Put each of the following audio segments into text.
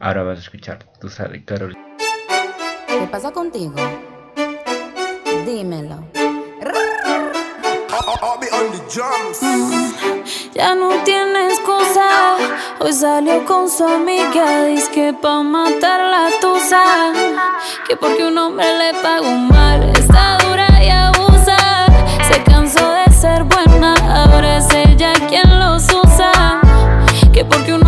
Ahora vas a escuchar Tu sabes, Carol. ¿Qué pasa contigo? Dímelo. Ya no tiene excusa. Hoy salió con su amiga. Dice que pa' matar la tusa. Que porque un hombre le pagó mal. Está dura y abusa. Se cansó de ser buena. Ahora es ella quien los usa. Que porque un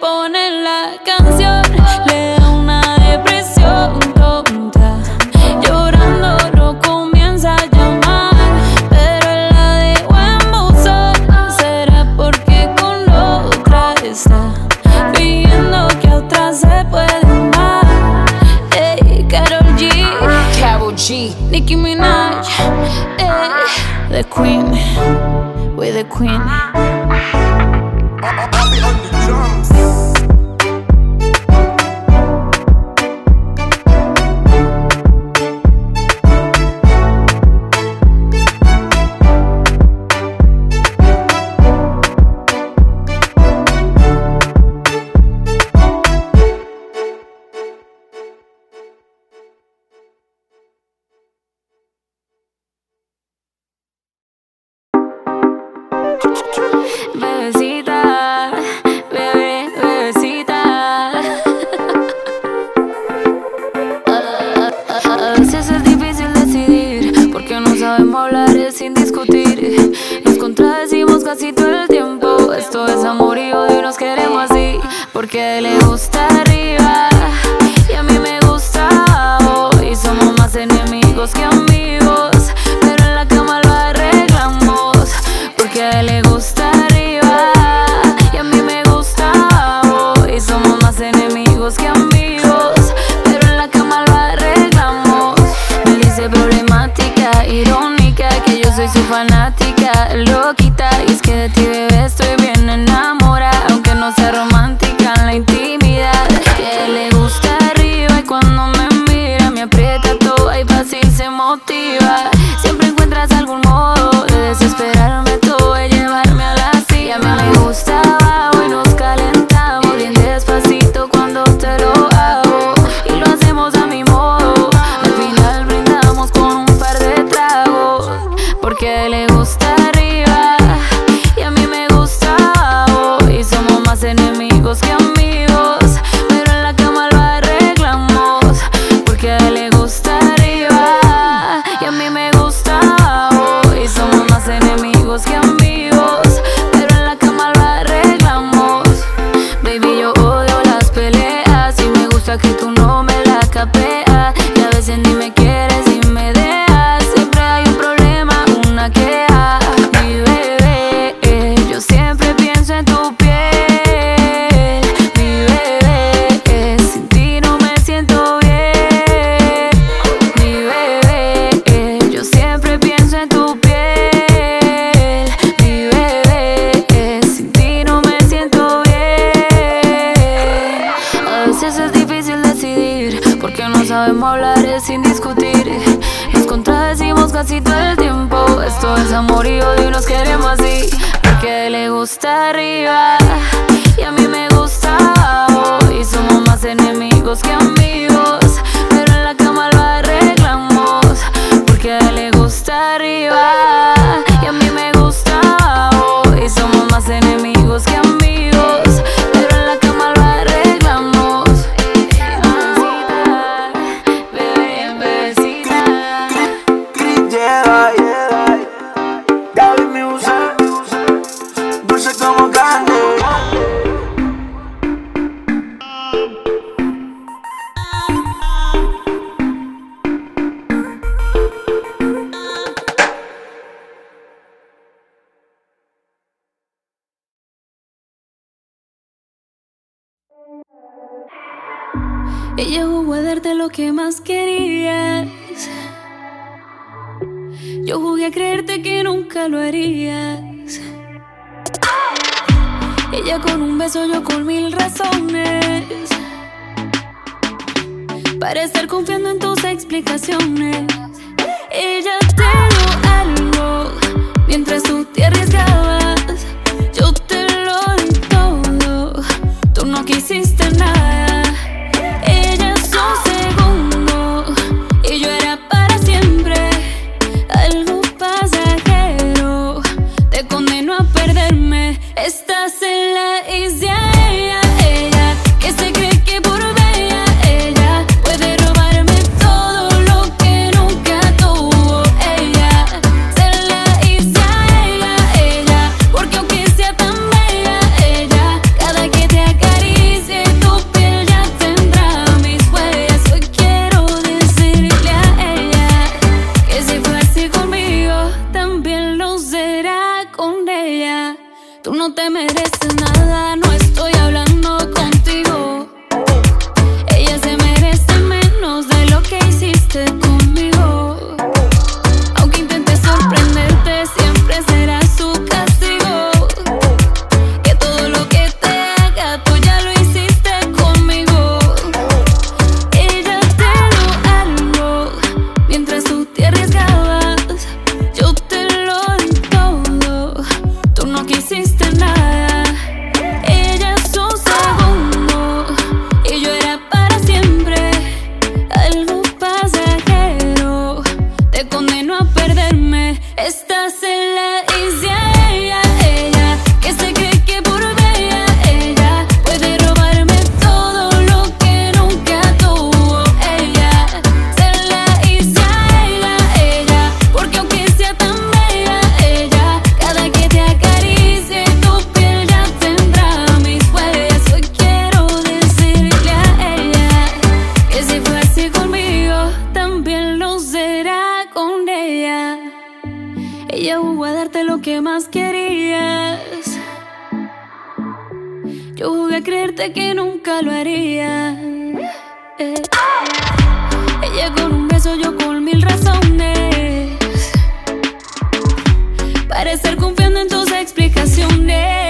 Ponen la canción, le da una depresión tonta. Llorando lo comienza a llamar, pero la dejó en buzón. Será porque con otra está fingiendo que a otra se puede amar. Ey, Karol G, Carol G. Nicki Minaj, ey, the Queen, we the Queen. Bebecita, bebé, bebecita. A veces es difícil decidir porque no sabemos hablar sin discutir. Nos contradecimos casi todo el tiempo. Esto es amor y odio nos queremos así porque le gusta arriba Siempre encuentras algún modo de desesperarme todo y llevarme a la silla. Mí me gusta abajo y nos calentamos bien despacito cuando te lo hago y lo hacemos a mi modo. Al final brindamos con un par de tragos porque le gusta Porque no sabemos hablar es sin discutir. Nos contradecimos casi todo el tiempo. Esto es amor y odio y nos queremos así. Porque le gusta arriba Y a mí me gusta abajo. Y somos más enemigos que amigos. Ella jugó a darte lo que más querías. Yo jugué a creerte que nunca lo harías. Ella con un beso, yo con mil razones. Para estar confiando en tus explicaciones. Ella te dio algo mientras tú te arriesgabas. Tú no te mereces nada, no estoy hablando contigo. Ella se merece menos de lo que hiciste. darte lo que más querías. Yo jugué a creerte que nunca lo haría. Eh. Ella con un beso, yo con mil razones. Parecer confiando en tus explicaciones.